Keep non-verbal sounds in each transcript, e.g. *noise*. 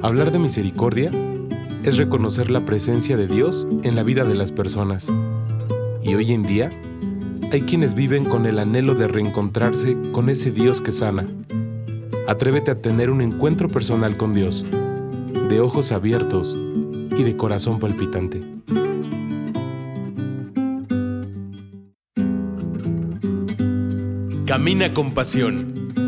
Hablar de misericordia es reconocer la presencia de Dios en la vida de las personas. Y hoy en día hay quienes viven con el anhelo de reencontrarse con ese Dios que sana. Atrévete a tener un encuentro personal con Dios, de ojos abiertos y de corazón palpitante. Camina con pasión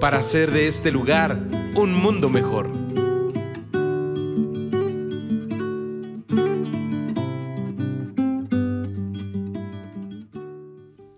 para hacer de este lugar un mundo mejor.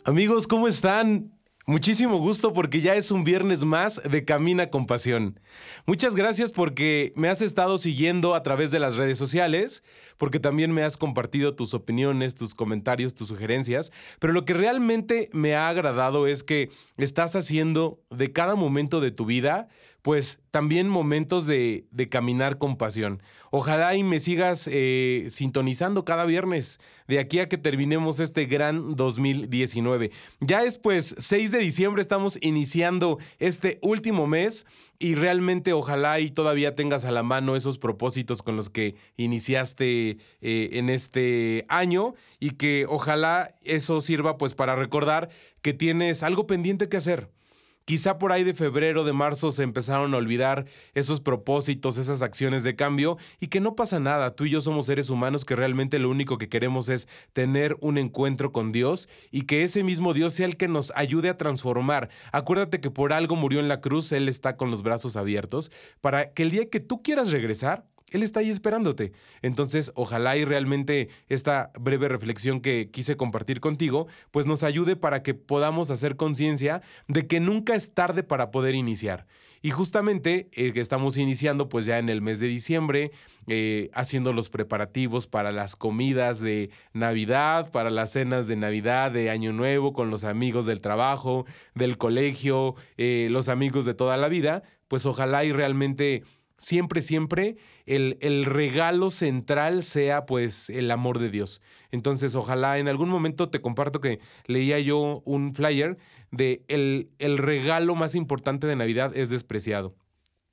Amigos, ¿cómo están? Muchísimo gusto porque ya es un viernes más de Camina con Pasión. Muchas gracias porque me has estado siguiendo a través de las redes sociales, porque también me has compartido tus opiniones, tus comentarios, tus sugerencias, pero lo que realmente me ha agradado es que estás haciendo de cada momento de tu vida pues también momentos de, caminar con pasión. Ojalá y me sigas eh, sintonizando cada viernes de aquí a que terminemos este gran 2019. Ya es pues 6 de diciembre, estamos iniciando este último mes y realmente ojalá y todavía tengas a la mano esos propósitos con los que iniciaste eh, en este año y que ojalá eso sirva pues para recordar que tienes algo pendiente que hacer Quizá por ahí de febrero, de marzo se empezaron a olvidar esos propósitos, esas acciones de cambio y que no pasa nada. Tú y yo somos seres humanos que realmente lo único que queremos es tener un encuentro con Dios y que ese mismo Dios sea el que nos ayude a transformar. Acuérdate que por algo murió en la cruz, Él está con los brazos abiertos para que el día que tú quieras regresar, él está ahí esperándote. Entonces, ojalá y realmente esta breve reflexión que quise compartir contigo, pues nos ayude para que podamos hacer conciencia de que nunca es tarde para poder iniciar. Y justamente eh, que estamos iniciando pues ya en el mes de diciembre, eh, haciendo los preparativos para las comidas de Navidad, para las cenas de Navidad, de Año Nuevo, con los amigos del trabajo, del colegio, eh, los amigos de toda la vida, pues ojalá y realmente siempre, siempre el, el, regalo central sea pues el amor de Dios. Entonces, ojalá en algún momento te comparto que leía yo un flyer de el, el regalo más importante de Navidad es despreciado.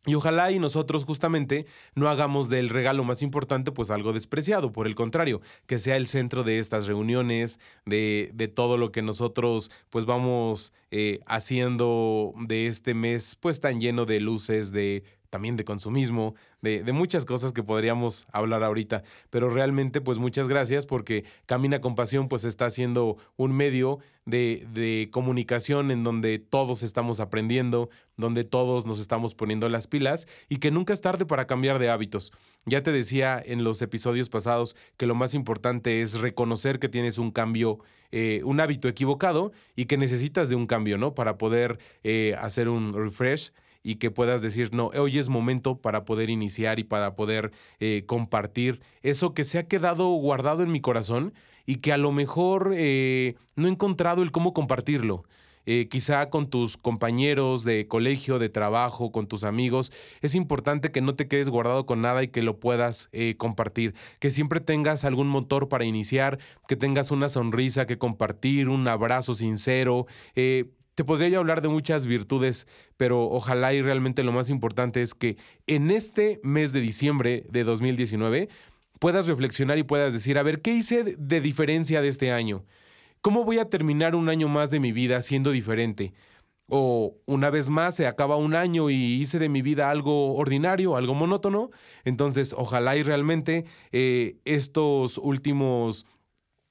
Y ojalá y nosotros justamente no hagamos del regalo más importante pues algo despreciado, por el contrario, que sea el centro de estas reuniones, de, de todo lo que nosotros pues vamos eh, haciendo de este mes pues tan lleno de luces, de también de consumismo, de, de, muchas cosas que podríamos hablar ahorita. Pero realmente, pues muchas gracias porque Camina con Pasión pues está siendo un medio de, de, comunicación en donde todos estamos aprendiendo, donde todos nos estamos poniendo las pilas y que nunca es tarde para cambiar de hábitos. Ya te decía en los episodios pasados que lo más importante es reconocer que tienes un cambio, eh, un hábito equivocado y que necesitas de un cambio, ¿no? Para poder eh, hacer un refresh y que puedas decir, no, hoy es momento para poder iniciar y para poder eh, compartir eso que se ha quedado guardado en mi corazón y que a lo mejor eh, no he encontrado el cómo compartirlo. Eh, quizá con tus compañeros de colegio, de trabajo, con tus amigos, es importante que no te quedes guardado con nada y que lo puedas compartir, que siempre tengas algún motor para iniciar, que tengas una sonrisa que compartir, un abrazo sincero, te podría yo hablar de muchas virtudes, pero ojalá y realmente lo más importante es que en este mes de diciembre de 2019 puedas reflexionar y puedas decir, a ver, ¿qué hice de diferencia de este año? ¿Cómo voy a terminar un año más de mi vida siendo diferente? O una vez más se acaba un año y hice de mi vida algo ordinario, algo monótono. Entonces, ojalá y realmente eh, estos últimos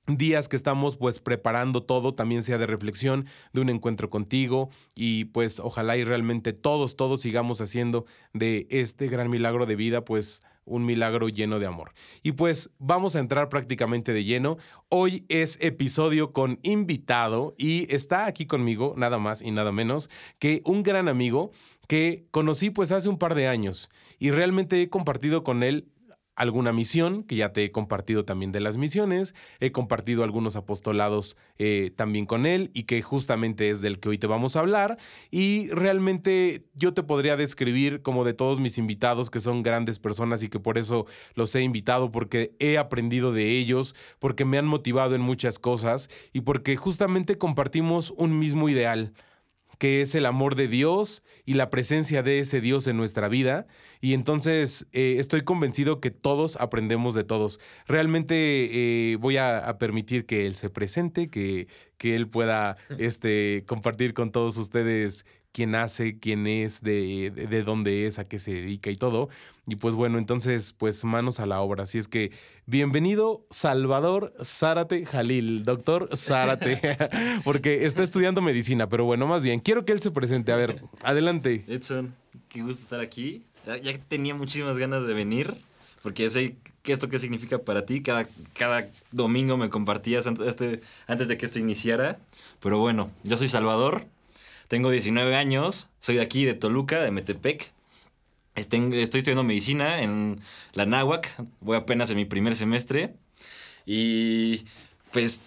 días que estamos pues preparando todo también sea de reflexión, de un encuentro contigo y pues ojalá y realmente todos, todos sigamos haciendo de este gran milagro de vida pues un milagro lleno de amor. Y pues vamos a entrar prácticamente de lleno. Hoy es episodio con invitado y está aquí conmigo nada más y nada menos que un gran amigo que conocí pues hace un par de años y realmente he compartido con él alguna misión, que ya te he compartido también de las misiones, he compartido algunos apostolados eh, también con él y que justamente es del que hoy te vamos a hablar. Y realmente yo te podría describir como de todos mis invitados que son grandes personas y que por eso los he invitado, porque he aprendido de ellos, porque me han motivado en muchas cosas y porque justamente compartimos un mismo ideal que es el amor de Dios y la presencia de ese Dios en nuestra vida. Y entonces eh, estoy convencido que todos aprendemos de todos. Realmente eh, voy a, permitir que Él se presente, que, que Él pueda *laughs* este, compartir con todos ustedes quién hace, quién es, de, de, dónde es, a qué se dedica y todo. Y pues bueno, entonces, pues manos a la obra. Así es que, bienvenido Salvador Zárate Jalil, doctor Zárate, *laughs* porque está estudiando medicina, pero bueno, más bien, quiero que él se presente. A ver, *laughs* adelante. Edson, qué gusto estar aquí. Ya tenía muchísimas ganas de venir, porque sé que esto qué significa para ti. Cada, cada domingo me compartías antes, este, antes de que esto iniciara. Pero bueno, yo soy Salvador, tengo 19 años, soy de aquí, de Toluca, de Metepec. Estoy, estudiando medicina en la Náhuac, voy apenas en mi primer semestre. Y pues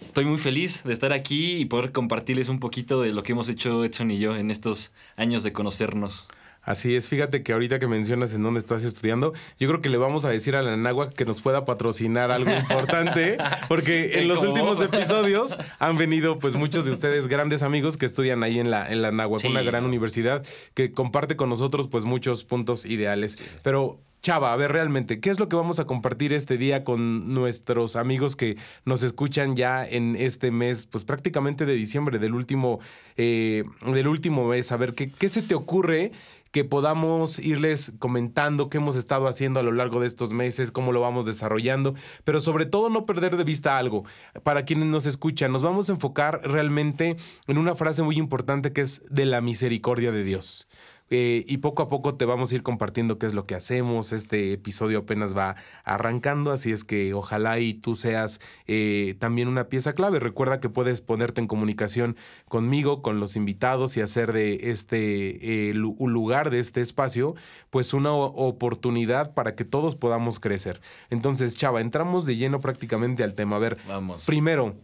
estoy muy feliz de estar aquí y poder compartirles un poquito de lo que hemos hecho Edson y yo en estos años de conocernos. Así es, fíjate que ahorita que mencionas en dónde estás estudiando, yo creo que le vamos a decir a la Nagua que nos pueda patrocinar algo importante, *laughs* porque en los últimos episodios *laughs* han venido pues muchos de ustedes grandes amigos que estudian ahí en la, en la una gran universidad que comparte con nosotros pues muchos puntos ideales. Pero Chava, a ver realmente, ¿qué es lo que vamos a compartir este día con nuestros amigos que nos escuchan ya en este mes, pues prácticamente de diciembre, del último, eh, del último mes? A ver, ¿qué, ¿qué se te ocurre que podamos irles comentando qué hemos estado haciendo a lo largo de estos meses, cómo lo vamos desarrollando, pero sobre todo no perder de vista algo. Para quienes nos escuchan, nos vamos a enfocar realmente en una frase muy importante que es de la misericordia de Dios. Eh, y poco a poco te vamos a ir compartiendo qué es lo que hacemos. Este episodio apenas va arrancando, así es que ojalá y tú seas eh, también una pieza clave. Recuerda que puedes ponerte en comunicación conmigo, con los invitados y hacer de este eh, lugar de este espacio, pues una oportunidad para que todos podamos crecer. Entonces, Chava, entramos de lleno prácticamente al tema. A ver, vamos. Primero,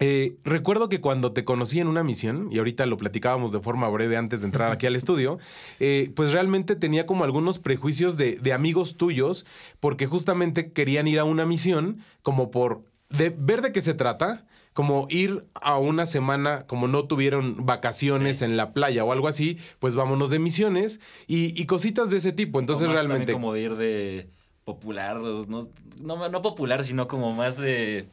eh, recuerdo que cuando te conocí en una misión, y ahorita lo platicábamos de forma breve antes de entrar aquí al estudio, eh, pues realmente tenía como algunos prejuicios de, de, amigos tuyos, porque justamente querían ir a una misión como por de ver de qué se trata, como ir a una semana, como no tuvieron vacaciones en la playa o algo así, pues vámonos de misiones y, y cositas de ese tipo. Entonces realmente... Como de ir de popular, no, no, no popular, sino como más de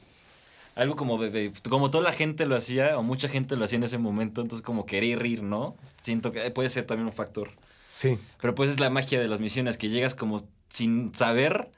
algo como de, como toda la gente lo hacía o mucha gente lo hacía en ese momento, entonces como querer ir, ¿no? Siento que puede ser también un factor. Sí. Pero pues es la magia de las misiones, que llegas como sin saber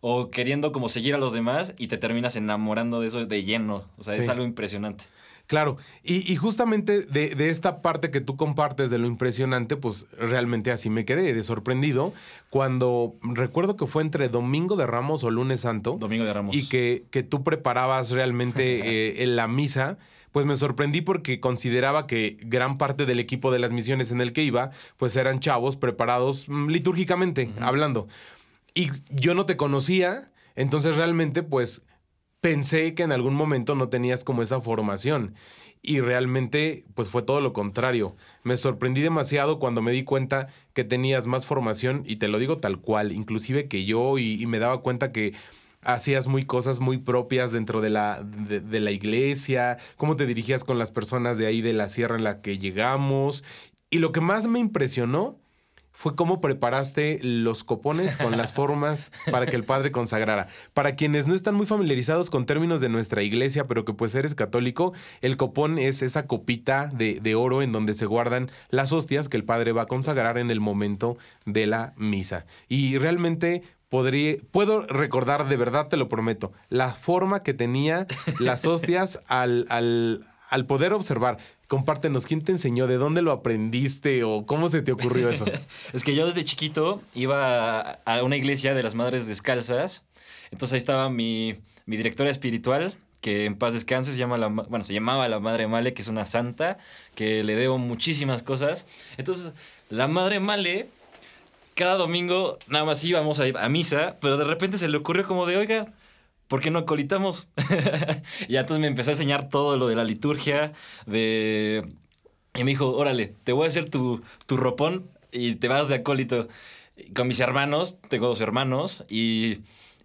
o queriendo como seguir a los demás y te terminas enamorando de eso de lleno. O sea, es algo impresionante. Claro, y, justamente de, esta parte que tú compartes de lo impresionante, pues realmente así me quedé de sorprendido cuando recuerdo que fue entre Domingo de Ramos o Lunes Santo. Domingo de Ramos. Y que, que tú preparabas realmente *laughs* eh, en la misa pues me sorprendí porque consideraba que gran parte del equipo de las misiones en el que iba, pues eran chavos preparados mm, litúrgicamente, hablando. Y yo no te conocía, entonces realmente pues pensé que en algún momento no tenías como esa formación. Y realmente, pues fue todo lo contrario. Me sorprendí demasiado cuando me di cuenta que tenías más formación, y te lo digo tal cual, inclusive que yo, y, me daba cuenta que hacías muy cosas muy propias dentro de la, de la iglesia, cómo te dirigías con las personas de ahí de la sierra en la que llegamos. Y lo que más me impresionó fue cómo preparaste los copones con las *laughs* formas para que el padre consagrara. Para quienes no están muy familiarizados con términos de nuestra iglesia, pero que pues eres católico, el copón es esa copita de, de oro en donde se guardan las hostias que el padre va a consagrar en el momento de la misa. Y realmente podría, puedo recordar, de verdad te lo prometo, la forma que tenía las hostias al, al, al poder observar. Compártenos, ¿quién te enseñó? ¿De dónde lo aprendiste? ¿O cómo se te ocurrió eso? *laughs* es que yo desde chiquito iba a una iglesia de las Madres Descalzas. Entonces ahí estaba mi, mi directora espiritual, que en paz descanse, se, llama la, bueno, se llamaba la Madre Male, que es una santa, que le debo muchísimas cosas. Entonces, la Madre Male cada domingo nada más íbamos a, a misa, pero de repente se le ocurrió como de, oiga, ¿por qué no acolitamos? *laughs* y entonces me empezó a enseñar todo lo de la liturgia, de... Y me dijo, órale, te voy a hacer tu, tu ropón y te vas de acólito. Con mis hermanos, tengo dos hermanos, y,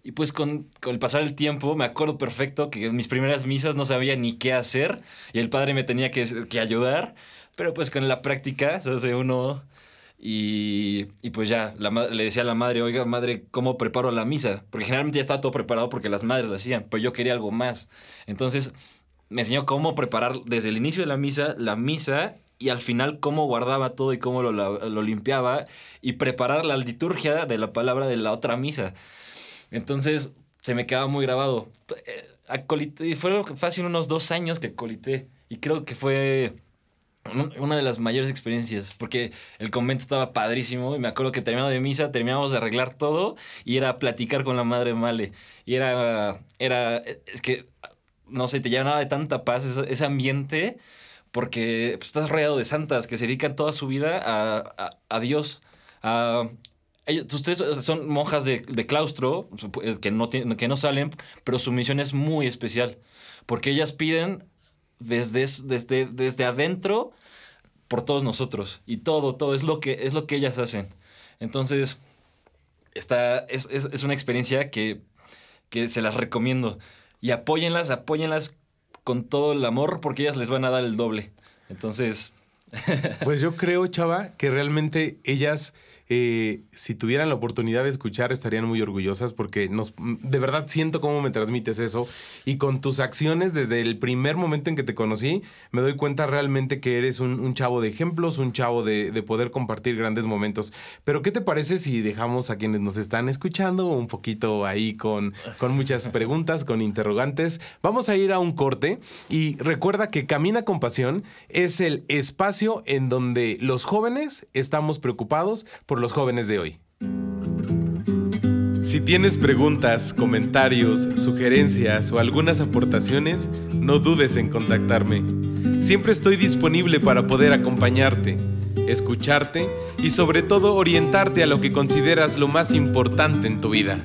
y pues con, con, el pasar del tiempo me acuerdo perfecto que en mis primeras misas no sabía ni qué hacer y el padre me tenía que, que ayudar, pero pues con la práctica se hace uno y, y, pues ya, le decía a la madre, oiga, madre, ¿cómo preparo la misa? Porque generalmente ya estaba todo preparado porque las madres lo hacían, pero yo quería algo más. Entonces me enseñó cómo preparar desde el inicio de la misa, la misa, y al final cómo guardaba todo y cómo lo, lo limpiaba, y preparar la liturgia de la palabra de la otra misa. Entonces se me quedaba muy grabado. Acolité, y fueron unos dos años que colité, y creo que fue una de las mayores experiencias, porque el convento estaba padrísimo y me acuerdo que terminando de misa, terminamos de arreglar todo y era platicar con la madre Male. Y era, era, es que, no sé, te llenaba de tanta paz ese, ambiente, porque pues, estás rodeado de santas que se dedican toda su vida a, a, a Dios. A, ustedes son monjas de, de claustro que no, que no salen, pero su misión es muy especial, porque ellas piden desde, desde, desde adentro por todos nosotros. Y todo, todo es lo que, es lo que ellas hacen. Entonces, está, es, es, es una experiencia que, que se las recomiendo. Y apóyenlas, apóyenlas con todo el amor porque ellas les van a dar el doble. Entonces... *laughs* pues yo creo, chava, que realmente ellas eh, si tuvieran la oportunidad de escuchar, estarían muy orgullosas porque nos, de verdad siento cómo me transmites eso y con tus acciones desde el primer momento en que te conocí, me doy cuenta realmente que eres un, chavo de ejemplos, un chavo de, de, poder compartir grandes momentos. Pero ¿qué te parece si dejamos a quienes nos están escuchando un poquito ahí con, con muchas preguntas, con interrogantes? Vamos a ir a un corte y recuerda que Camina con Pasión es el espacio en donde los jóvenes estamos preocupados los jóvenes de hoy. Si tienes preguntas, comentarios, sugerencias o algunas aportaciones, no dudes en contactarme. Siempre estoy disponible para poder acompañarte, escucharte y sobre todo orientarte a lo que consideras lo más importante en tu vida.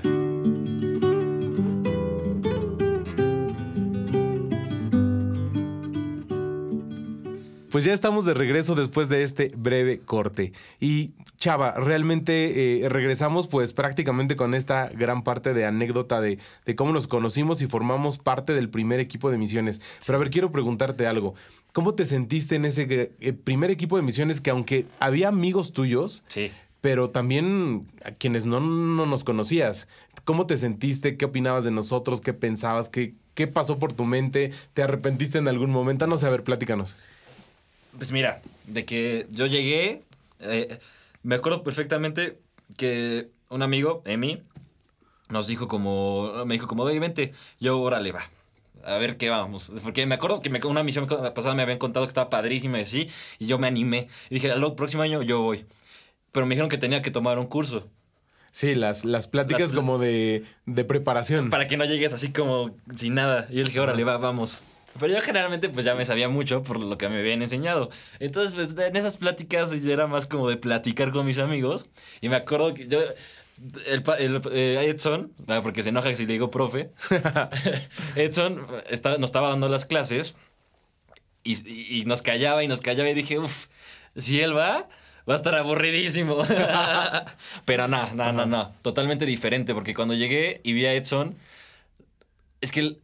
Pues ya estamos de regreso después de este breve corte. Y Chava, realmente eh, regresamos pues prácticamente con esta gran parte de anécdota de, de, cómo nos conocimos y formamos parte del primer equipo de misiones. Sí. Pero a ver, quiero preguntarte algo. ¿Cómo te sentiste en ese eh, primer equipo de misiones que aunque había amigos tuyos, sí. pero también a quienes no, no nos conocías, ¿cómo te sentiste? ¿Qué opinabas de nosotros? ¿Qué pensabas? ¿Qué, ¿Qué pasó por tu mente? ¿Te arrepentiste en algún momento? No sé, a ver, platícanos. Pues mira, de que yo llegué, eh, me acuerdo perfectamente que un amigo, Emi, nos dijo como, me dijo como, oye, vente, yo, órale, va, a ver qué vamos. Porque me acuerdo que me, una misión pasada me habían contado que estaba padrísima y así, y yo me animé. Y dije, al próximo año yo voy. Pero me dijeron que tenía que tomar un curso. Sí, las, las pláticas las, como de, de, preparación. Para que no llegues así como sin nada. Y yo dije, órale, va, vamos. Pero yo generalmente pues ya me sabía mucho por lo que me habían enseñado. Entonces pues en esas pláticas era más como de platicar con mis amigos. Y me acuerdo que yo... El, el eh, Edson, porque se enoja si le digo profe, *laughs* Edson estaba, nos estaba dando las clases y, y, y, nos callaba y nos callaba y dije, uff, si él va, va a estar aburridísimo. *laughs* Pero no, no, no, no, totalmente diferente, porque cuando llegué y vi a Edson, es que...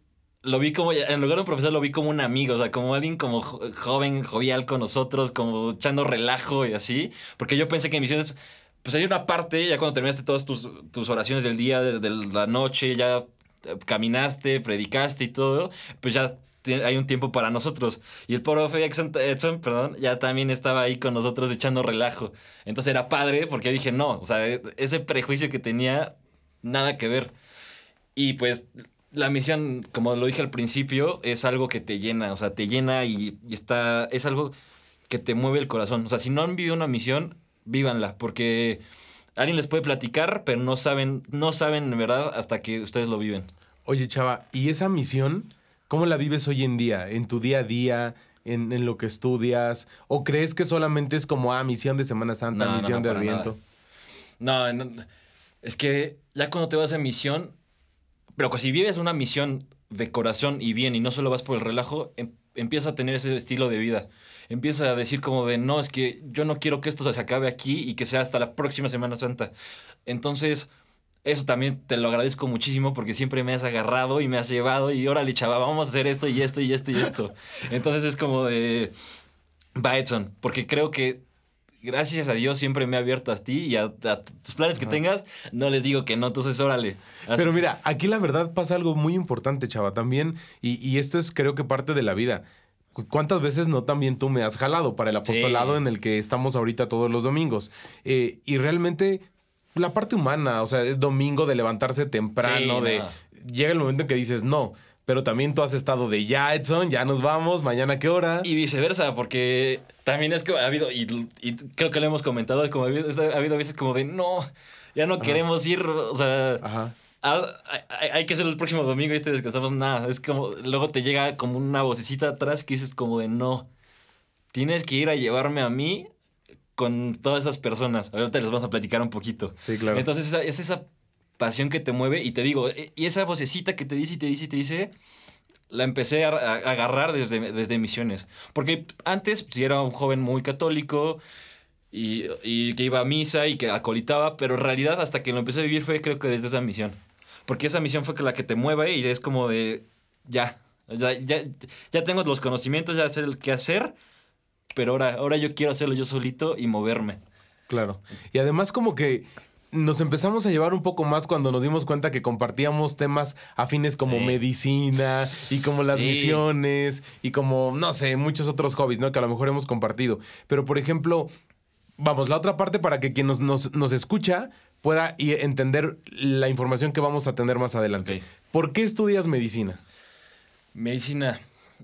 Lo vi como, en lugar de un profesor, lo vi como un amigo, o sea, como alguien como joven, jovial con nosotros, como echando relajo y así. Porque yo pensé que en misiones, pues hay una parte, ya cuando terminaste todas tus, tus oraciones del día, de, de, la noche, ya caminaste, predicaste y todo, pues ya hay un tiempo para nosotros. Y el profe Edson, perdón, ya también estaba ahí con nosotros echando relajo. Entonces era padre porque dije, no, o sea, ese prejuicio que tenía, nada que ver. Y pues la misión, como lo dije al principio, es algo que te llena, o sea, te llena y, y, está, es algo que te mueve el corazón. O sea, si no han vivido una misión, vívanla, porque alguien les puede platicar, pero no saben, no saben en verdad hasta que ustedes lo viven. Oye, chava, ¿y esa misión, cómo la vives hoy en día? ¿En tu día a día? En, en lo que estudias? ¿O crees que solamente es como, ah, misión de Semana Santa, no, misión no, no, de Adviento? No, es que ya cuando te vas a misión, pero si vives una misión de corazón y bien y no solo vas por el relajo, em, empieza a tener ese estilo de vida. Empieza a decir como de, no, es que yo no quiero que esto se acabe aquí y que sea hasta la próxima Semana Santa. Entonces, eso también te lo agradezco muchísimo porque siempre me has agarrado y me has llevado y órale, chaval, vamos a hacer esto y esto y esto y esto. *laughs* Entonces es como de, va Edson, porque creo que gracias a Dios siempre me ha abierto a ti y a, tus planes que tengas, no les digo que no, entonces órale. Pero mira, aquí la verdad pasa algo muy importante, chava, también, y, esto es creo que parte de la vida. ¿Cuántas veces no también tú me has jalado para el apostolado en el que estamos ahorita todos los domingos? Eh, y realmente la parte humana, o sea, es domingo de levantarse temprano, de llega el momento en que dices, no, pero también tú has estado de ya, Edson, ya nos vamos, mañana qué hora. Y viceversa, porque también es que ha habido, y, creo que lo hemos comentado, como ha habido, veces como de no, ya no queremos ir, o sea, hay, que hacerlo el próximo domingo y te descansamos, nada, es como, luego te llega como una vocecita atrás que dices como de no, tienes que ir a llevarme a mí con todas esas personas. Ahorita les vamos a platicar un poquito. Sí, claro. Entonces es esa pasión que te mueve y te digo, e, y esa vocecita que te dice y te dice y te dice, la empecé a, agarrar desde, desde misiones. Porque antes, si era un joven muy católico y, y, que iba a misa y que acolitaba, pero en realidad hasta que lo empecé a vivir fue creo que desde esa misión. Porque esa misión fue la que te mueve y es como de, ya, ya, ya, ya tengo los conocimientos, ya sé qué hacer pero ahora, ahora yo quiero hacerlo yo solito y moverme. Claro. Y además como que nos empezamos a llevar un poco más cuando nos dimos cuenta que compartíamos temas afines como medicina y como las misiones y como, no sé, muchos otros hobbies, ¿no? Que a lo mejor hemos compartido. Pero, por ejemplo, vamos, la otra parte para que quien nos, nos, escucha pueda entender la información que vamos a tener más adelante. ¿Por qué estudias medicina? Medicina.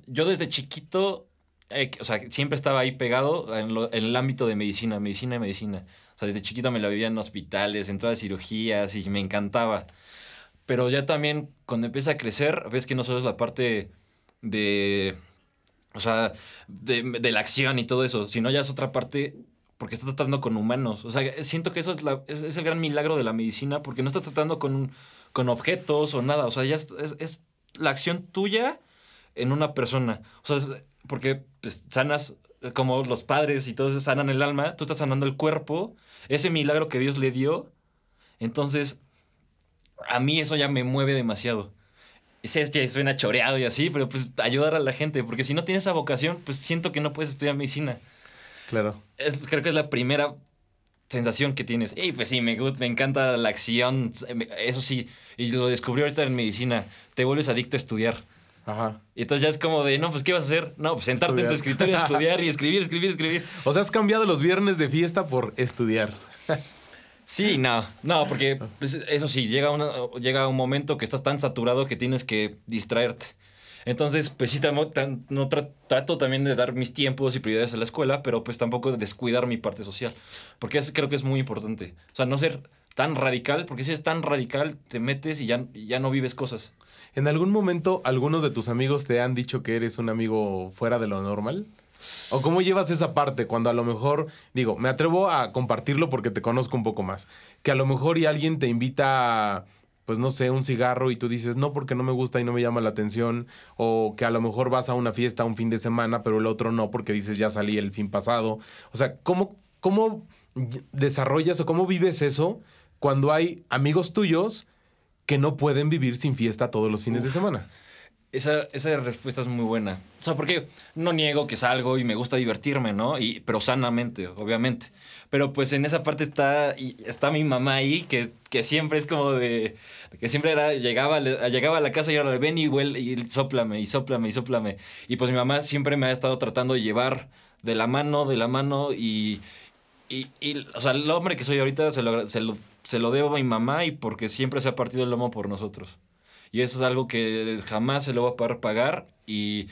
Yo desde chiquito eh, o sea, siempre estaba ahí pegado en, el ámbito de medicina, medicina y medicina. O sea, desde chiquito me la vivía en hospitales, entraba a cirugías y me encantaba. Pero ya también cuando empieza a crecer, ves que no solo es la parte de, o sea, de, la acción y todo eso, sino ya es otra parte porque estás tratando con humanos. O sea, siento que eso es, el gran milagro de la medicina, porque no estás tratando con, con objetos o nada. O sea, ya es, es la acción tuya en una persona. O sea, porque pues, sanas como los padres y todos sanan el alma, tú estás sanando el cuerpo, ese milagro que Dios le dio. Entonces, a mí eso ya me mueve demasiado. Sé que suena choreado y así, pero pues ayudar a la gente, porque si no tienes esa vocación, pues siento que no puedes estudiar medicina. Claro. creo que es la primera sensación que tienes. Y pues sí, me, me encanta la acción, eso sí, y lo descubrí ahorita en medicina, te vuelves adicto a estudiar. Ajá. Y entonces ya es como de, no, pues ¿qué vas a hacer? No, pues sentarte en tu escritorio, *laughs* estudiar y escribir, escribir, escribir. O sea, has cambiado los viernes de fiesta por estudiar. sí, no, no, porque pues, eso sí, llega, una, llega un momento que estás tan saturado que tienes que distraerte. Entonces, pues sí, no trato también de dar mis tiempos y prioridades a la escuela, pero pues tampoco de descuidar mi parte social. Porque creo que es muy importante. O sea, no ser tan radical, porque si es tan radical, te metes y ya, ya no vives cosas. ¿En algún momento algunos de tus amigos te han dicho que eres un amigo fuera de lo normal? ¿O cómo llevas esa parte cuando a lo mejor, digo, me atrevo a compartirlo porque te conozco un poco más, que a lo mejor y alguien te invita pues no sé, un cigarro y tú dices, no, porque no me gusta y no me llama la atención, o que a lo mejor vas a una fiesta un fin de semana, pero el otro no, porque dices, ya salí el fin pasado. O sea, ¿cómo, cómo desarrollas o cómo vives eso cuando hay amigos tuyos que no pueden vivir sin fiesta todos los fines de semana? Esa, esa, respuesta es muy buena. O sea, porque no niego que salgo y me gusta divertirme, ¿no? Y, pero sanamente, obviamente. Pero pues en esa parte está, está mi mamá ahí, que, que siempre es como de... Que siempre era, llegaba, llegaba a la casa y ahora ven y huele y soplame y soplame y soplame. Y pues mi mamá siempre me ha estado tratando de llevar de la mano, de la mano y... Y, y o sea, el hombre que soy ahorita se lo, se lo se lo debo a mi mamá y porque siempre se ha partido el lomo por nosotros. Y eso es algo que jamás se lo va a poder pagar y,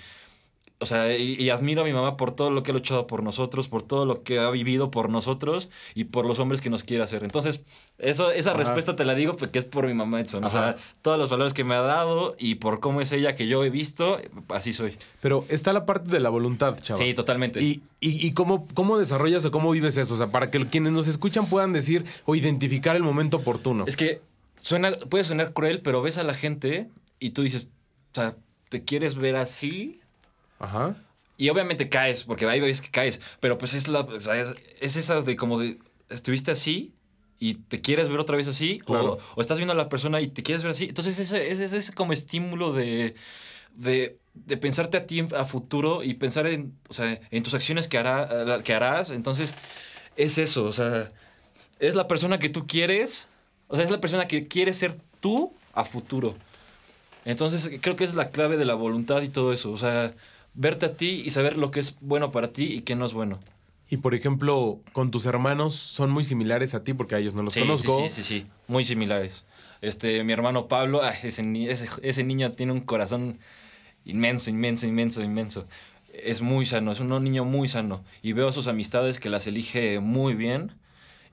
o sea, y, admiro a mi mamá por todo lo que ha luchado por nosotros, por todo lo que ha vivido por nosotros y por los hombres que nos quiere hacer. Entonces, eso, esa respuesta te la digo porque es por mi mamá Edson. O sea, todos los valores que me ha dado y por cómo es ella que yo he visto, así soy. Pero está la parte de la voluntad, chaval. Sí, totalmente. ¿Y, y, cómo, cómo desarrollas o cómo vives eso? O sea, para que quienes nos escuchan puedan decir o identificar el momento oportuno. Es que suena, puede sonar cruel, pero ves a la gente y tú dices, o sea, ¿te quieres ver así? Ajá. Y obviamente caes, porque hay veces que caes, pero pues es, la, es esa de como de, estuviste así y te quieres ver otra vez así, o, estás viendo a la persona y te quieres ver así. Entonces ese es ese, como estímulo de, de, de, pensarte a ti a futuro y pensar en, o sea, en tus acciones que, hará, que harás. Entonces es eso, o sea, es la persona que tú quieres, o sea, es la persona que quieres ser tú a futuro. Entonces creo que es la clave de la voluntad y todo eso, o sea verte a ti y saber lo que es bueno para ti y qué no es bueno. Y por ejemplo, con tus hermanos son muy similares a ti porque a ellos no los conozco. Sí, sí, sí, muy similares. Este, mi hermano Pablo, ese, ese, niño tiene un corazón inmenso, inmenso, inmenso, inmenso. Es muy sano, es un niño muy sano. Y veo a sus amistades que las elige muy bien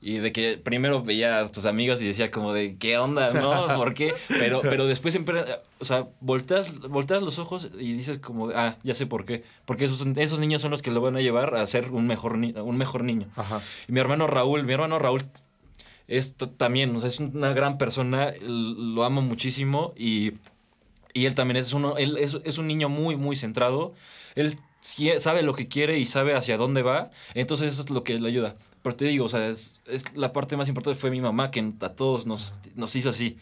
y de que primero veía a tus amigos y decía como de, ¿qué onda, no? ¿Por qué? Pero, pero después siempre, o sea, volteas, volteas los ojos y dices como, de, ah, ya sé por qué. Porque esos, esos niños son los que lo van a llevar a ser un mejor, un mejor niño. Ajá. Y mi hermano Raúl, mi hermano Raúl es también, o sea, es una gran persona, lo amo muchísimo y, y él también es, uno, él es, es un niño muy, muy centrado. Él sabe lo que quiere y sabe hacia dónde va, entonces eso es lo que le ayuda. Pero te digo, o sea, es, la parte más importante fue mi mamá, que a todos nos, nos hizo así.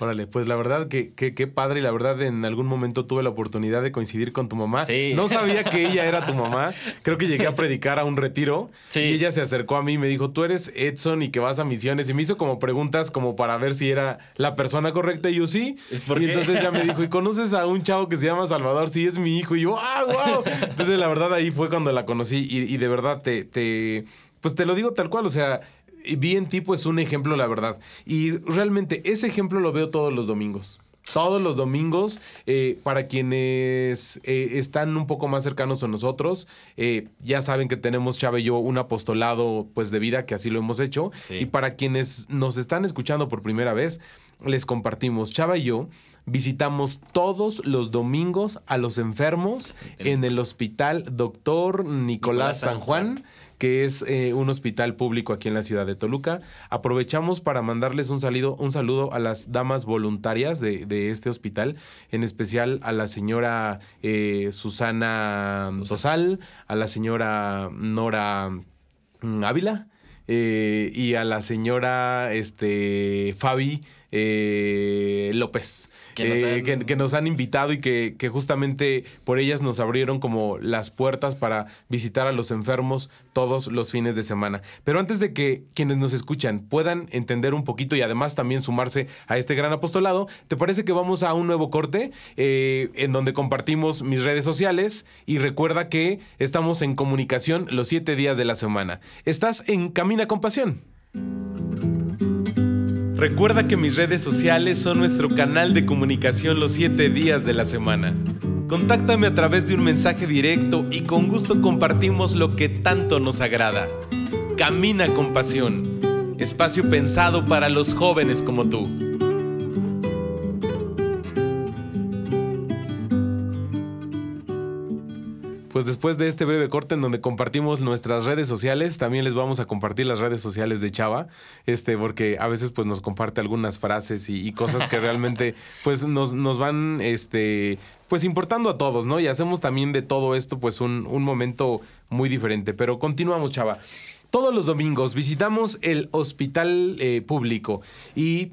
Órale, pues la verdad que qué padre y la verdad en algún momento tuve la oportunidad de coincidir con tu mamá. Sí. No sabía que ella era tu mamá. Creo que llegué a predicar a un retiro sí. y ella se acercó a mí y me dijo, tú eres Edson y que vas a misiones. Y me hizo como preguntas como para ver si era la persona correcta y yo sí. ¿Por y entonces ella me dijo, ¿y conoces a un chavo que se llama Salvador? Sí, es mi hijo. Y yo, ah, wow. *laughs* Entonces la verdad ahí fue cuando la conocí y, y de verdad te, te, pues te lo digo tal cual, o sea vi en ti pues un ejemplo, la verdad. Y realmente ese ejemplo lo veo todos los domingos. Todos los domingos, eh, para quienes eh, están un poco más cercanos a nosotros, eh, ya saben que tenemos Chava y yo un apostolado pues de vida, que así lo hemos hecho. Y para quienes nos están escuchando por primera vez, les compartimos, Chava y yo visitamos todos los domingos a los enfermos en el hospital Doctor Nicolás, San Juan que es eh, un hospital público aquí en la ciudad de Toluca. Aprovechamos para mandarles un saludo, un saludo a las damas voluntarias de, este hospital, en especial a la señora eh, Susana Tosal, a la señora Nora mm, Ávila eh, y a la señora este, Fabi eh, López, eh, que nos, han... invitado y que, justamente por ellas nos abrieron como las puertas para visitar a los enfermos todos los fines de semana. Pero antes de que quienes nos escuchan puedan entender un poquito y además también sumarse a este gran apostolado, ¿te parece que vamos a un nuevo corte eh, en donde compartimos mis redes sociales? Y recuerda que estamos en comunicación los siete días de la semana. Estás en Camina con Pasión. Recuerda que mis redes sociales son nuestro canal de comunicación los 7 días de la semana. Contáctame a través de un mensaje directo y con gusto compartimos lo que tanto nos agrada. Camina con pasión. Espacio pensado para los jóvenes como tú. Pues después de este breve corte en donde compartimos nuestras redes sociales, también les vamos a compartir las redes sociales de Chava, este, porque a veces pues nos comparte algunas frases y, cosas que realmente *laughs* pues nos, nos, van, este, pues importando a todos, ¿no? Y hacemos también de todo esto pues un, momento muy diferente. Pero continuamos, Chava. Todos los domingos visitamos el hospital eh, público y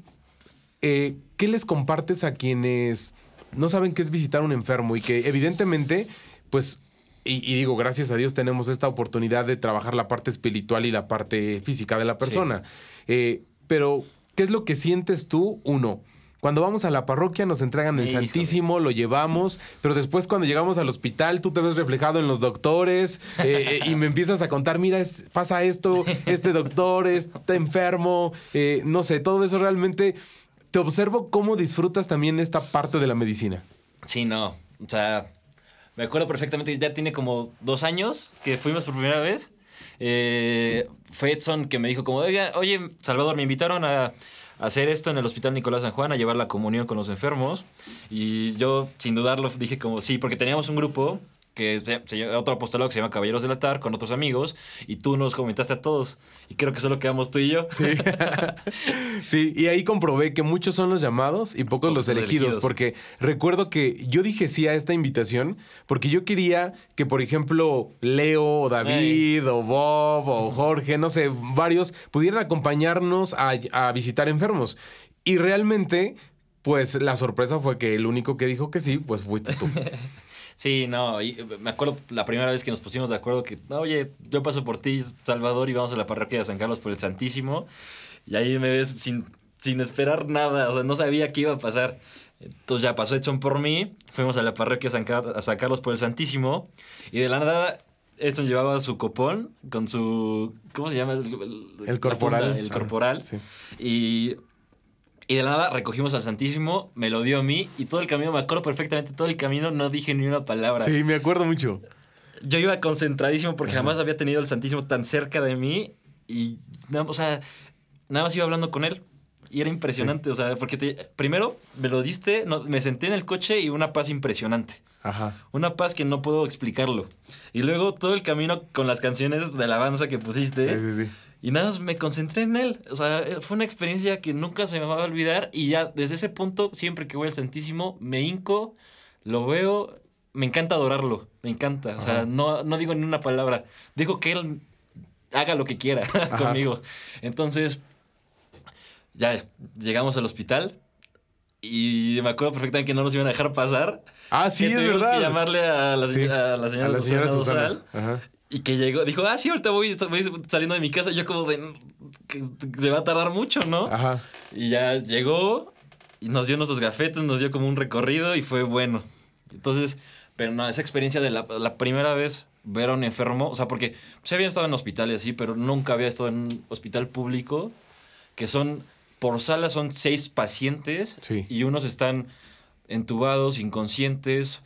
eh, ¿qué les compartes a quienes no saben qué es visitar a un enfermo y que evidentemente pues y, digo, gracias a Dios tenemos esta oportunidad de trabajar la parte espiritual y la parte física de la persona. Eh, pero, ¿qué es lo que sientes tú? Uno, cuando vamos a la parroquia nos entregan el Santísimo, lo llevamos, pero después cuando llegamos al hospital tú te ves reflejado en los doctores eh, eh, y me empiezas a contar, mira, pasa esto, este doctor está enfermo, no sé, todo eso realmente te observo cómo disfrutas también esta parte de la medicina. Sí, no, o sea, Me acuerdo perfectamente, ya tiene como dos años que fuimos por primera vez. Eh, fue Edson que me dijo como, oye, Salvador, me invitaron a hacer esto en el Hospital Nicolás San Juan, a llevar la comunión con los enfermos. Y yo, sin dudarlo, dije como, sí, porque teníamos un grupo que es se, otro apostolado que se llama Caballeros del Altar, con otros amigos, y tú nos comentaste a todos, y creo que solo quedamos tú y yo. Sí, *laughs* sí y ahí comprobé que muchos son los llamados y pocos, los elegidos, porque recuerdo que yo dije sí a esta invitación, porque yo quería que, por ejemplo, Leo, o David, o Bob, o Jorge, no sé, varios, pudieran acompañarnos a, a visitar enfermos. Y realmente, pues la sorpresa fue que el único que dijo que sí, pues fuiste tú. *laughs* Sí, no, y me acuerdo la primera vez que nos pusimos de acuerdo que, oye, yo paso por ti, Salvador, y vamos a la parroquia de San Carlos por el Santísimo. Y ahí me ves sin, sin esperar nada, o sea, no sabía qué iba a pasar. Entonces ya pasó Edson por mí, fuimos a la parroquia San a San Carlos por el Santísimo, y de la nada Edson llevaba su copón con su. ¿Cómo se llama? El, corporal. el corporal. sí. Y y de la nada recogimos al Santísimo, me lo dio a mí y todo el camino, me acuerdo perfectamente, todo el camino no dije ni una palabra. Sí, me acuerdo mucho. Yo iba concentradísimo porque jamás había tenido al Santísimo tan cerca de mí y, o sea, nada más iba hablando con él. Y era impresionante, o sea, porque primero me lo diste, me senté en el coche y una paz impresionante. Ajá. Una paz que no puedo explicarlo. Y luego todo el camino con las canciones de alabanza que pusiste. Sí, sí, sí. Y nada más me concentré en él. O sea, eh, fue una experiencia que nunca se me va a olvidar. Y ya desde ese punto, siempre que voy al Santísimo, me hinco, lo veo, me encanta adorarlo. Me encanta. O sea, no, no digo ni una palabra. Digo que él haga lo que quiera *laughs* conmigo. Entonces, ya llegamos al hospital. Y me acuerdo perfectamente que no nos iban a dejar pasar. Ah, sí, es verdad. que llamarle a la, a la señora, a la señora Susana. Ajá. Y que llegó, dijo, ah, sí, ahorita voy, saliendo de mi casa. Yo como de, que se va a tardar mucho, ¿no? Ajá. Y ya llegó y nos dio nuestros gafetes, nos dio como un recorrido y fue bueno. Entonces, pero no, esa experiencia de la, primera vez ver a un enfermo, o sea, porque se había estado en hospitales, sí, pero nunca había estado en un hospital público, que son, por sala son seis pacientes y unos están entubados, inconscientes,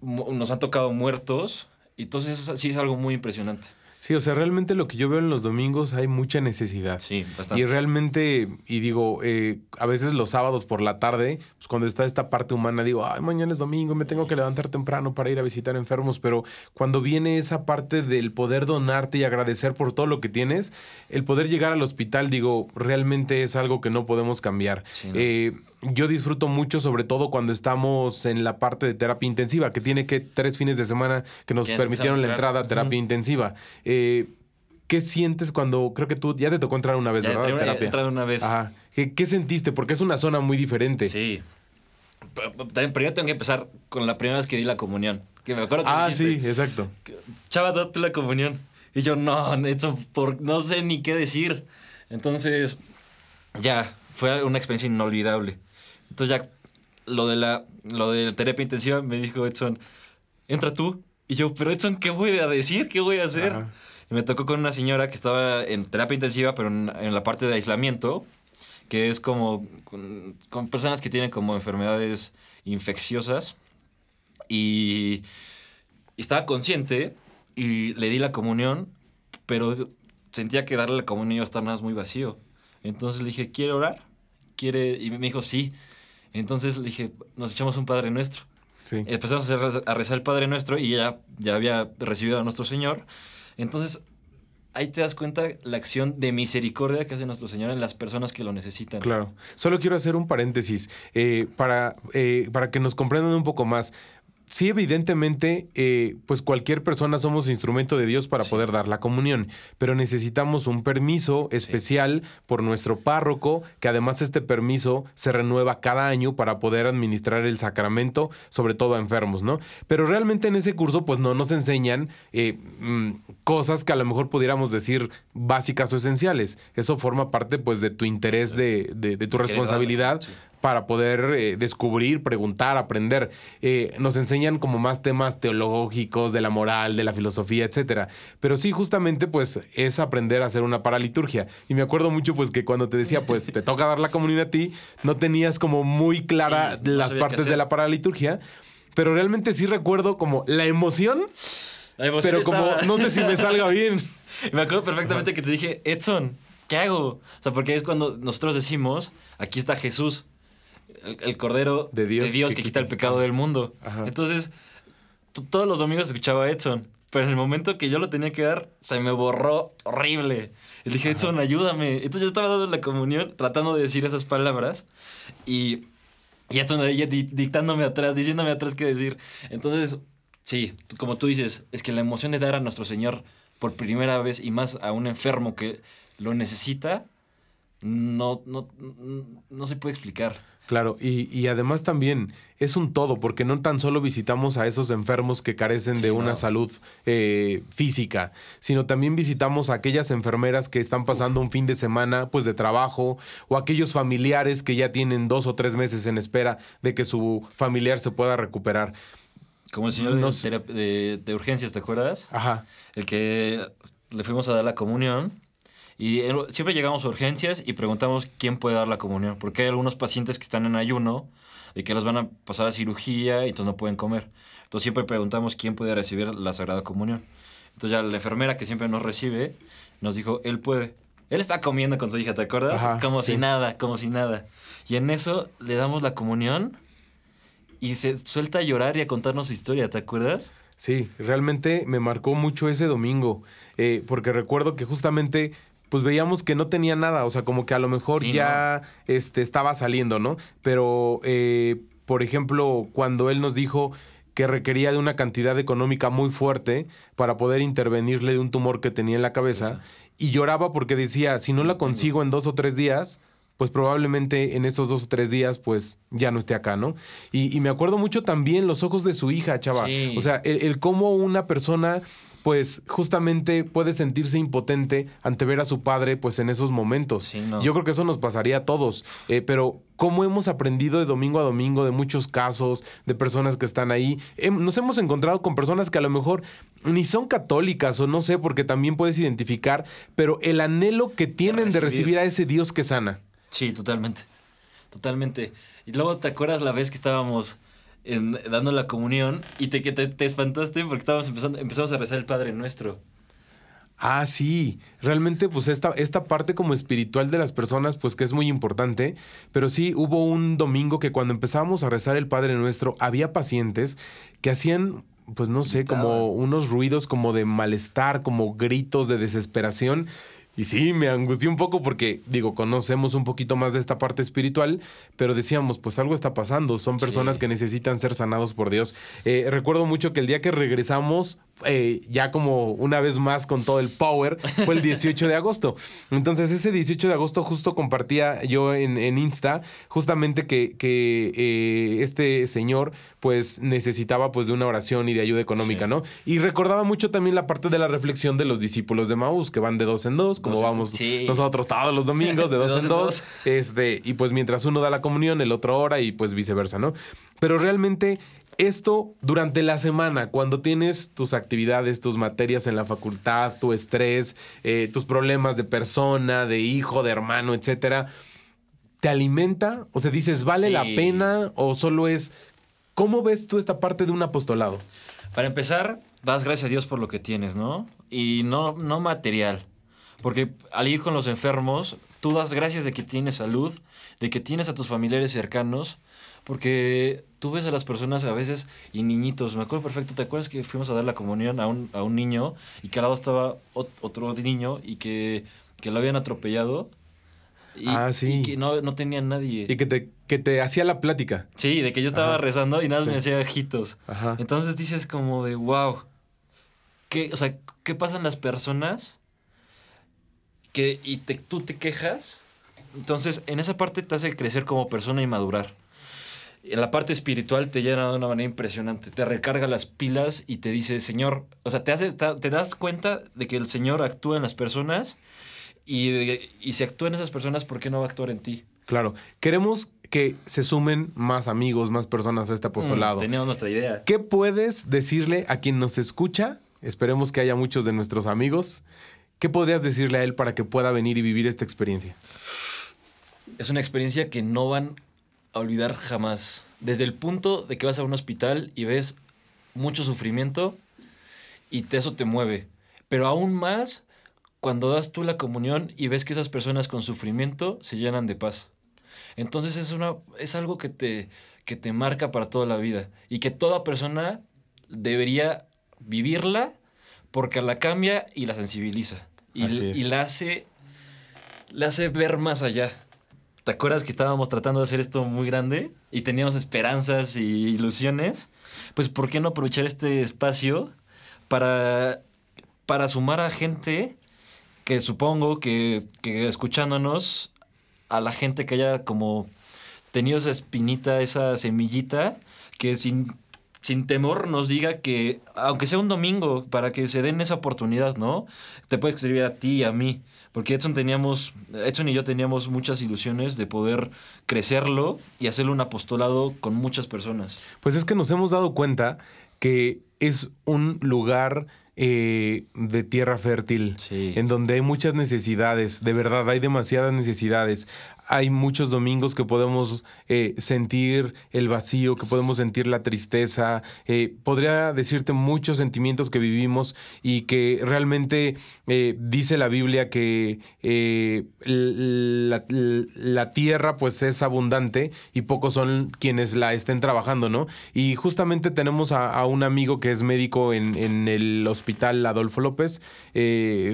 nos han tocado muertos entonces sí es algo muy impresionante. Sí, o sea, realmente lo que yo veo en los domingos hay mucha necesidad. Sí, bastante. Y realmente, y digo, eh, a veces los sábados por la tarde, pues cuando está esta parte humana, digo, ay, mañana es domingo, me tengo que levantar temprano para ir a visitar enfermos, pero cuando viene esa parte del poder donarte y agradecer por todo lo que tienes, el poder llegar al hospital, digo, realmente es algo que no podemos cambiar. eh, yo disfruto mucho, sobre todo cuando estamos en la parte de terapia intensiva, que tiene que tres fines de semana que nos permitieron la entrada a terapia intensiva. Eh, ¿Qué sientes cuando, creo que tú ya te tocó entrar una vez, ya ¿verdad? terapia. entrar una vez. Ajá. ¿Qué, sentiste? Porque es una zona muy diferente. Sí. Primero tengo que empezar con la primera vez que di la comunión. Que me acuerdo que Ah, sí, exacto. Chava, date la comunión. Y yo, no, eso por, no sé ni qué decir. Entonces, ya, fue una experiencia inolvidable. Entonces ya lo de la, lo de la terapia intensiva me dijo Edson, entra tú. Y yo, pero Edson, ¿qué voy a decir? ¿Qué voy a hacer? Y me tocó con una señora que estaba en terapia intensiva, pero en, la parte de aislamiento, que es como con, personas que tienen como enfermedades infecciosas. Y, y estaba consciente y le di la comunión, pero sentía que darle la comunión iba a estar nada más muy vacío. Entonces le dije, ¿quiere orar? ¿Quiere? Y me dijo, sí. Entonces le dije, nos echamos un Padre Nuestro. Sí. Empezamos a, rezar el Padre Nuestro y ya, ya había recibido a nuestro Señor. Entonces, ahí te das cuenta la acción de misericordia que hace nuestro Señor en las personas que lo necesitan. Claro. Solo quiero hacer un paréntesis eh, para, eh, para que nos comprendan un poco más sí, evidentemente, eh, pues cualquier persona somos instrumento de Dios para poder dar la comunión, pero necesitamos un permiso especial por nuestro párroco, que además este permiso se renueva cada año para poder administrar el sacramento, sobre todo a enfermos, ¿no? Pero realmente en ese curso, pues no nos enseñan eh, mm, cosas que a lo mejor pudiéramos decir básicas o esenciales. Eso forma parte, pues, de tu interés, de, de, tu responsabilidad para poder eh, descubrir, preguntar, aprender. Eh, nos enseñan como más temas teológicos, de la moral, de la filosofía, etcétera. Pero sí, justamente, pues, es aprender a hacer una paraliturgia. Y me acuerdo mucho, pues, que cuando te decía, pues, te toca dar la comunión a ti, no tenías como muy clara las partes de la paraliturgia. pero realmente sí recuerdo como la emoción, La emoción pero como no sé si me salga *laughs* bien. Me acuerdo perfectamente que te dije, Edson, ¿qué hago? O sea, porque es cuando nosotros decimos, aquí está Jesús, el, el Cordero De Dios que, que quita el pecado del mundo. Ajá. Entonces, todos los domingos escuchaba a Edson, pero en el momento que yo lo tenía que dar, se me borró horrible. Y le dije, Edson, ayúdame. Entonces yo estaba dando la comunión, tratando de decir esas palabras, y, y Edson ahí di- dictándome atrás, diciéndome atrás qué decir. Entonces, sí, como tú dices, es que la emoción de dar a nuestro Señor por primera vez y más a un enfermo que lo necesita, no, no, no se puede explicar. Claro, y, y además también es un todo, porque no tan solo visitamos a esos enfermos que carecen de una no. salud eh, física, sino también visitamos a aquellas enfermeras que están pasando un fin de semana pues de trabajo, o aquellos familiares que ya tienen dos o tres meses en espera de que su familiar se pueda recuperar. Como el señor de urgencias, ¿te acuerdas? Ajá, El que le fuimos a dar la comunión. Y eh, siempre llegamos a urgencias y preguntamos quién puede dar la comunión. Porque hay algunos pacientes que están en ayuno y que los van a pasar a cirugía y entonces no pueden comer. Entonces siempre preguntamos quién puede recibir la Sagrada Comunión. Entonces ya la enfermera que siempre nos recibe nos dijo, él puede. Él está comiendo con su hija, ¿te acuerdas? Ajá, como sí. si nada, como si nada. Y en eso le damos la comunión y se suelta a llorar y a contarnos su historia, ¿te acuerdas? sí, realmente me marcó mucho ese domingo, eh, porque recuerdo que justamente pues veíamos que no tenía nada, o sea, como que a lo mejor Sí, ya este, estaba saliendo, ¿no? Pero, eh, por ejemplo, cuando él nos dijo que requería de una cantidad económica muy fuerte para poder intervenirle de un tumor que tenía en la cabeza, y lloraba porque decía, si no la consigo en dos o tres días, pues probablemente en esos dos o tres días, pues ya no esté acá, ¿no? Y, y me acuerdo mucho también los ojos de su hija, chava. Sí. O sea, el, el cómo una persona pues justamente puede sentirse impotente ante ver a su padre pues en esos momentos. Sí, no. Yo creo que eso nos pasaría a todos, Eh, pero cómo hemos aprendido de domingo a domingo de muchos casos, de personas que están ahí. Nos hemos encontrado con personas que a lo mejor ni son católicas o no sé, porque también puedes identificar, pero el anhelo que tienen de recibir. recibir a ese Dios que sana. Sí, totalmente. Totalmente. Y luego te acuerdas la vez que estábamos en- dando la comunión y te, que te, te espantaste porque estábamos empezando, empezamos a rezar el Padre Nuestro. Ah, sí. Realmente, pues esta, esta parte como espiritual de las personas, pues que es muy importante. Pero sí, hubo un domingo que cuando empezábamos a rezar el Padre Nuestro, había pacientes que hacían, pues no sé, como unos ruidos como de malestar, como gritos de desesperación. Y sí, me angustié un poco porque, digo, conocemos un poquito más de esta parte espiritual, pero decíamos, pues algo está pasando, son personas Sí. que necesitan ser sanados por Dios. Eh, recuerdo mucho que el día que regresamos, eh, ya como una vez más con todo el power, fue el 18 de agosto. Entonces ese 18 de agosto justo compartía yo en, en Insta, justamente que, que, eh, este señor pues necesitaba pues de una oración y de ayuda económica, Sí. ¿no? Y recordaba mucho también la parte de la reflexión de los discípulos de Maús, que van de dos en dos, como Dos vamos sí. nosotros todos los domingos, de *laughs* dos, en dos. Este, y pues mientras uno da la comunión, el otro ora y pues viceversa, ¿no? Pero realmente esto durante la semana, cuando tienes tus actividades, tus materias en la facultad, tu estrés, eh, tus problemas de persona, de hijo, de hermano, etcétera, ¿te alimenta? O sea, dices, ¿vale Sí. la pena? ¿O solo es... ¿Cómo ves tú esta parte de un apostolado? Para empezar, das gracias a Dios por lo que tienes, ¿no? Y no, no material. Porque al ir con los enfermos, tú das gracias de que tienes salud, de que tienes a tus familiares cercanos, porque tú ves a las personas a veces y niñitos. Me acuerdo perfecto, ¿te acuerdas que fuimos a dar la comunión a un, a un niño y que al lado estaba ot- otro niño y que, que lo habían atropellado? Y, Ah, sí. y que no, no tenía nadie. Y que te, que te hacía la plática. Sí, de que yo estaba Ajá. rezando y nada más Sí. me hacía ojitos. Ajá. Entonces dices como de, wow. ¿Qué, o sea, ¿qué pasan las personas que y te, tú te quejas? Entonces, en esa parte te hace crecer como persona y madurar. En la parte espiritual te llena de una manera impresionante. Te recarga las pilas y te dice, Señor, o sea, te, hace, te, das cuenta de que el Señor actúa en las personas y, de- y si actúa en esas personas, ¿por qué no va a actuar en ti? Claro. Queremos que se sumen más amigos, más personas a este apostolado. Mm, teníamos nuestra idea. ¿Qué puedes decirle a quien nos escucha? Esperemos que haya muchos de nuestros amigos. ¿Qué podrías decirle a él para que pueda venir y vivir esta experiencia? Es una experiencia que no van a olvidar jamás. desde el punto de que vas a un hospital y ves mucho sufrimiento y te, eso te mueve. Pero aún más cuando das tú la comunión y ves que esas personas con sufrimiento se llenan de paz. Entonces es, una, es algo que te, que te marca para toda la vida y que toda persona debería vivirla porque la cambia y la sensibiliza y, y la, hace, la hace ver más allá. ¿Te acuerdas que estábamos tratando de hacer esto muy grande y teníamos esperanzas y ilusiones? Pues ¿por qué no aprovechar este espacio para, para sumar a gente que supongo que, que escuchándonos, a la gente que haya como tenido esa espinita, esa semillita, que sin, sin temor nos diga que, aunque sea un domingo, para que se den esa oportunidad, ¿no? Te puede escribir a ti y a mí. Porque Edson teníamos, Edson y yo teníamos muchas ilusiones de poder crecerlo y hacerlo un apostolado con muchas personas. Pues es que nos hemos dado cuenta que es un lugar eh, de tierra fértil, en donde hay muchas necesidades, de verdad hay demasiadas necesidades hay muchos domingos que podemos eh, sentir el vacío, que podemos sentir la tristeza. Eh, podría decirte muchos sentimientos que vivimos y que realmente eh, dice la Biblia que la, tierra pues es abundante y pocos son quienes la estén trabajando, ¿no? Y justamente tenemos a, un amigo que es médico en, en el hospital Adolfo López,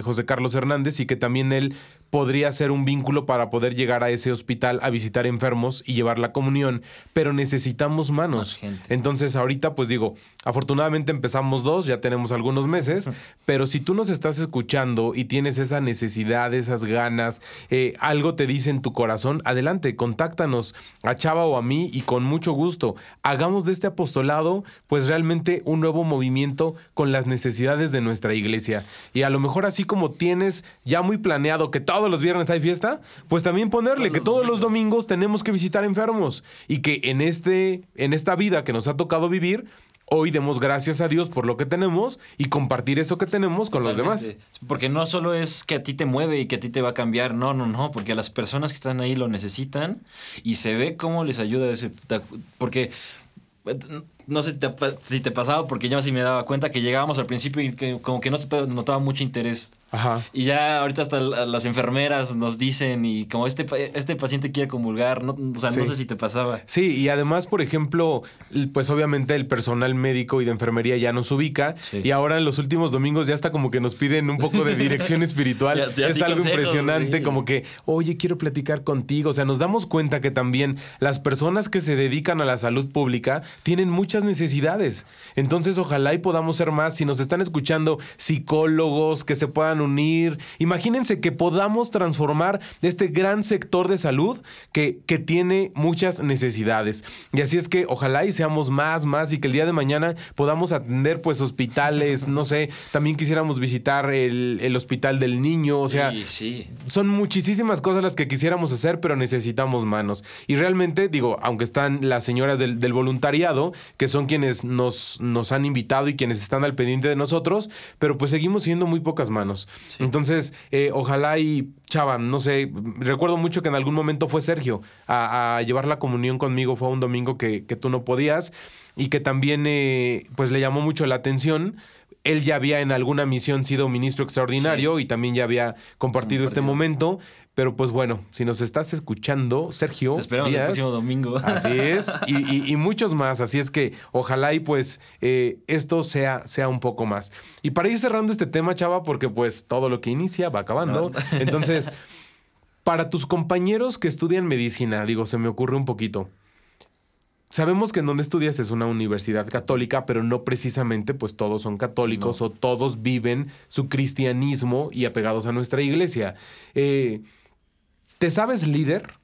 José Carlos Hernández, y que también él podría ser un vínculo para poder llegar a ese hospital a visitar enfermos y llevar la comunión, pero necesitamos manos. Entonces ahorita pues digo, afortunadamente empezamos dos, ya tenemos algunos meses, pero si tú nos estás escuchando y tienes esa necesidad, esas ganas, eh, algo te dice en tu corazón, adelante, contáctanos a Chava o a mí y con mucho gusto hagamos de este apostolado pues realmente un nuevo movimiento con las necesidades de nuestra iglesia. Y a lo mejor así como tienes ya muy planeado que todo todos los viernes hay fiesta, pues también ponerle que todos los domingos tenemos que visitar enfermos y que en, este, en esta vida que nos ha tocado vivir, hoy demos gracias a Dios por lo que tenemos y compartir eso que tenemos con los demás. Porque no solo es que a ti te mueve y que a ti te va a cambiar, no, no, no, porque las personas que están ahí lo necesitan y se ve cómo les ayuda ese... Porque no sé si te, si te pasaba, porque yo sí me daba cuenta que llegábamos al principio y que como que no se notaba mucho interés. Ajá. Y ya ahorita hasta las enfermeras nos dicen y como este, este paciente quiere comulgar, no, o sea, no sé si te pasaba. Sí, y además, por ejemplo, pues obviamente el personal médico y de enfermería ya nos ubica y ahora en los últimos domingos ya está como que nos piden un poco de dirección *laughs* espiritual. es algo impresionante, como que, oye, quiero platicar contigo. O sea, nos damos cuenta que también las personas que se dedican a la salud pública tienen muchas necesidades. Entonces, ojalá y podamos ser más. Si nos están escuchando psicólogos que se puedan unir. Imagínense que podamos transformar este gran sector de salud que, que tiene muchas necesidades. Y así es que ojalá y seamos más, más y que el día de mañana podamos atender pues hospitales, *laughs* no sé, también quisiéramos visitar el, hospital del niño, o sea, son muchísimas cosas las que quisiéramos hacer, pero necesitamos manos. Y realmente, digo, aunque están las señoras del, voluntariado, que son quienes nos, nos han invitado y quienes están al pendiente de nosotros, pero pues seguimos siendo muy pocas manos. Entonces, eh, ojalá y Chava, no sé, recuerdo mucho que en algún momento fue Sergio a, llevar la comunión conmigo, fue un domingo que, tú no podías y que también eh, pues le llamó mucho la atención él ya había en alguna misión sido ministro extraordinario y también ya había compartido este momento. Pero pues bueno, si nos estás escuchando, Sergio. Te esperamos el próximo domingo. *laughs* Así es, y, muchos más. Así es que ojalá y pues eh, esto sea, sea un poco más. Y para ir cerrando este tema, chava, porque pues todo lo que inicia va acabando. *laughs* Entonces, para tus compañeros que estudian medicina, digo, se me ocurre un poquito. Sabemos que en donde estudias es una universidad católica, pero no precisamente pues todos son católicos o todos viven su cristianismo y apegados a nuestra iglesia. Eh, ¿Te sabes líder?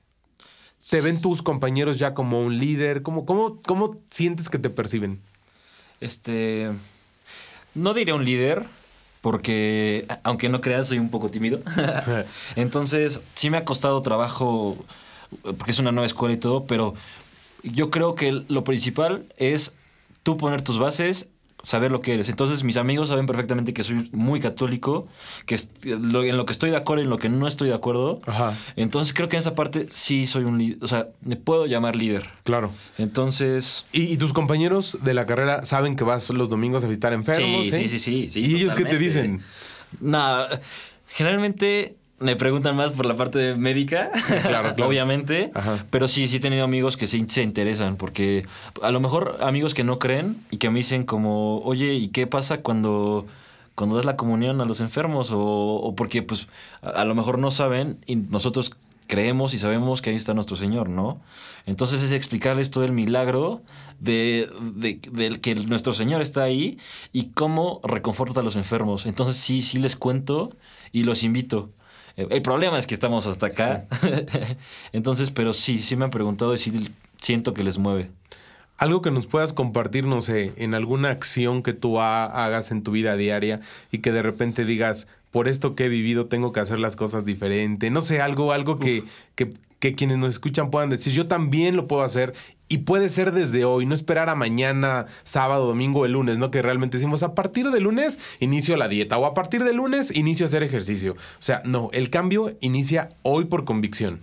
¿Te ven tus compañeros ya como un líder? ¿Cómo, cómo, cómo sientes que te perciben? Este. No diré un líder, porque aunque no creas, soy un poco tímido. *laughs* *laughs* Entonces, sí me ha costado trabajo, porque es una nueva escuela y todo, pero yo creo que lo principal es tú poner tus bases saber lo que eres. Entonces mis amigos saben perfectamente que soy muy católico, que lo- en lo que estoy de acuerdo y en lo que no estoy de acuerdo. Ajá. Entonces creo que en esa parte sí soy un líder, o sea, me puedo llamar líder. Claro. Entonces... ¿Y, y tus compañeros de la carrera saben que vas los domingos a visitar enfermos? Sí, eh? sí, sí, sí, sí, ¿Y ellos qué te dicen? No, generalmente me preguntan más por la parte de médica, *laughs* claro, claro. obviamente, Ajá. pero sí, sí he tenido amigos que sí se interesan, porque a lo mejor amigos que no creen y que me dicen como, oye, ¿y qué pasa cuando, cuando das la comunión a los enfermos? O, o porque pues a, a lo mejor no saben y nosotros creemos y sabemos que ahí está nuestro Señor, ¿no? Entonces es explicarles todo el milagro de, de- del que nuestro Señor está ahí y cómo reconforta a los enfermos. Entonces sí, sí les cuento y los invito. El problema es que estamos hasta acá. *laughs* Entonces, pero sí, sí me han preguntado y sí siento que les mueve. Algo que nos puedas compartir, no sé, en alguna acción que tú ha- hagas en tu vida diaria y que de repente digas, por esto que he vivido tengo que hacer las cosas diferente. No sé, algo, algo que, que, que quienes nos escuchan puedan decir, yo también lo puedo hacer y puede ser desde hoy, no esperar a mañana, sábado, domingo, el lunes, ¿no? Que realmente decimos, a partir de lunes inicio la dieta o a partir de lunes inicio a hacer ejercicio. O sea, no, el cambio inicia hoy por convicción.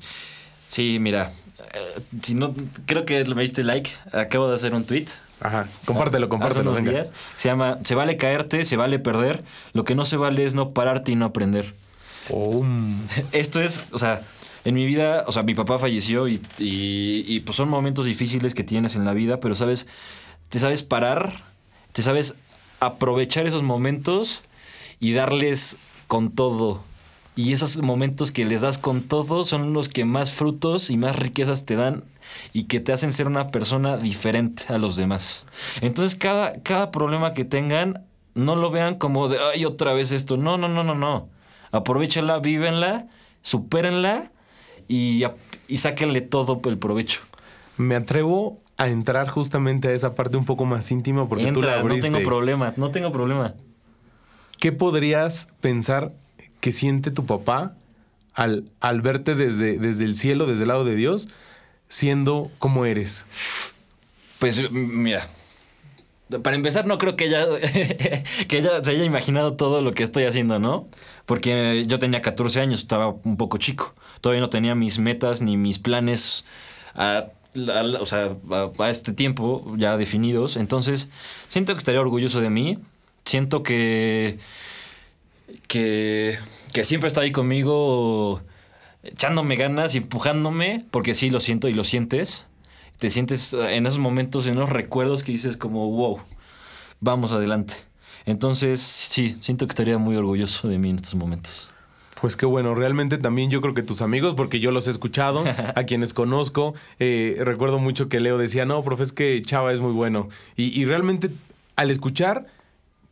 Sí, mira, eh, si no, creo que me diste like. Acabo de hacer un tweet. Ajá, compártelo, compártelo, Hace unos días. Se llama Se vale caerte, se vale perder. Lo que no se vale es no pararte y no aprender. Oh. *laughs* Esto es, o sea, en mi vida, o sea, mi papá falleció y, y- y, pues son momentos difíciles que tienes en la vida, pero sabes, te sabes parar, te sabes aprovechar esos momentos y darles con todo. Y esos momentos que les das con todo son los que más frutos y más riquezas te dan y que te hacen ser una persona diferente a los demás. Entonces, cada, cada problema que tengan, no lo vean como de, ay, otra vez esto. No, no, no, no, no. Aprovechenla, vívenla, supérenla y, y sáquenle todo el provecho. Me atrevo a entrar justamente a esa parte un poco más íntima porque tú la Entra, no abriste. tengo problema, no tengo problema. ¿Qué podrías pensar que siente tu papá al, al verte desde, desde el cielo, desde el lado de Dios, siendo como eres? Pues mira, para empezar no creo que ella, *laughs* que ella se haya imaginado todo lo que estoy haciendo, ¿no? Porque yo tenía 14 años, estaba un poco chico. Todavía no tenía mis metas ni mis planes a, a- o sea, a, a este tiempo ya definidos. Entonces, siento que estaría orgulloso de mí. Siento que, que, que siempre está ahí conmigo echándome ganas y empujándome, porque sí lo siento y lo sientes. Te sientes eh, en esos momentos, en esos recuerdos que dices como, wow, vamos adelante. Entonces, sí, siento que estaría muy orgulloso de mí en estos momentos. Pues qué bueno, realmente también yo creo que tus amigos, porque yo los he escuchado, *laughs* a quienes conozco, eh, recuerdo mucho que Leo decía, no, profe, es que Chava es muy bueno. Y, y realmente al escuchar,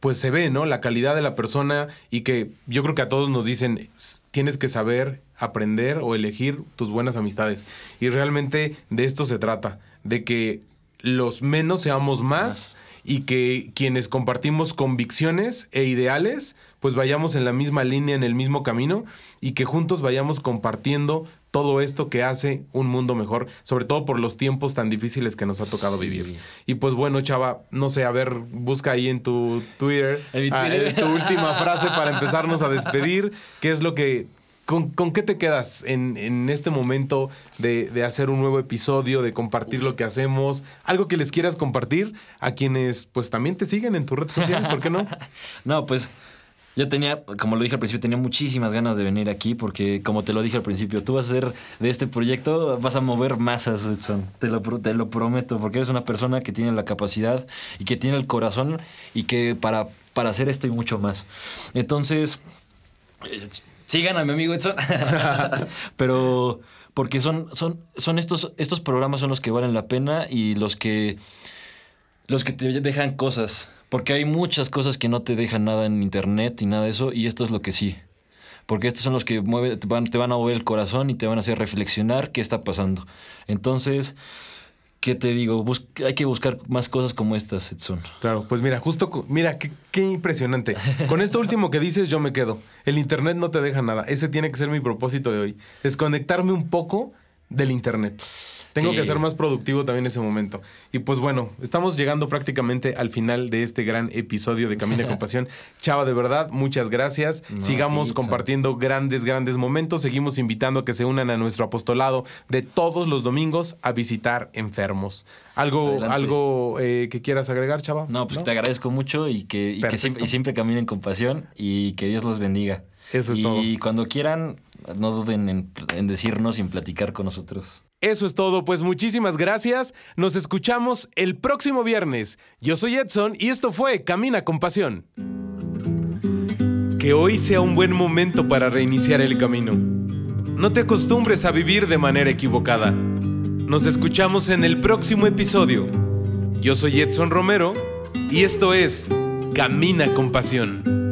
pues se ve, ¿no? La calidad de la persona y que yo creo que a todos nos dicen, "S- tienes que saber aprender o elegir tus buenas amistades. Y realmente de esto se trata, de que los menos seamos más y que quienes compartimos convicciones e ideales, pues vayamos en la misma línea, en el mismo camino y que juntos vayamos compartiendo todo esto que hace un mundo mejor, sobre todo por los tiempos tan difíciles que nos ha tocado vivir. Y pues bueno, chava, no sé, a ver, busca ahí en tu Twitter, En ah, Twitter. tu última frase para empezarnos a despedir, qué es lo que... ¿Con, con qué te quedas en, en este momento de, de hacer un nuevo episodio, de compartir lo que hacemos? Algo que les quieras compartir a quienes pues también te siguen en tu red social, ¿por qué no? *laughs* No, pues yo tenía, como lo dije al principio, tenía muchísimas ganas de venir aquí porque, como te lo dije al principio, tú vas a ser de este proyecto, vas a mover masas, Edson. Te lo, te lo prometo, porque eres una persona que tiene la capacidad y que tiene el corazón y que para, para hacer esto y mucho más. Entonces, eh, sigan a mi amigo Edson. *laughs* Pero porque son, son, son estos, estos programas son los que valen la pena y los que los que te dejan cosas. Porque hay muchas cosas que no te dejan nada en internet y nada de eso. Y esto es lo que sí. Porque estos son los que te, van, a mover el corazón y te van a hacer reflexionar qué está pasando. Entonces, ¿qué te digo? Hay que buscar más cosas como estas, Edson. Claro, pues mira, justo, mira, qué impresionante. Con esto último que dices, yo me quedo. El Internet no te deja nada. Ese tiene que ser mi propósito de hoy. Desconectarme un poco del Internet. Tengo Sí. que ser más productivo también en ese momento. Y pues bueno, estamos llegando prácticamente al final de este gran episodio de Camina con *laughs* Pasión. Chava, de verdad, muchas gracias. No, Sigamos compartiendo grandes, grandes momentos. Seguimos invitando a que se unan a nuestro apostolado de todos los domingos a visitar enfermos. ¿Algo, Adelante. algo eh, que quieras agregar, Chava? No, pues te agradezco mucho y que, y que siempre, y siempre caminen con pasión y que Dios los bendiga. Eso es y todo. cuando quieran, no duden en, en decirnos y en platicar con nosotros. Eso es todo, pues muchísimas gracias. Nos escuchamos el próximo viernes. Yo soy Edson y esto fue Camina con Pasión. Que hoy sea un buen momento para reiniciar el camino. No te acostumbres a vivir de manera equivocada. Nos escuchamos en el próximo episodio. Yo soy Edson Romero y esto es Camina con Pasión.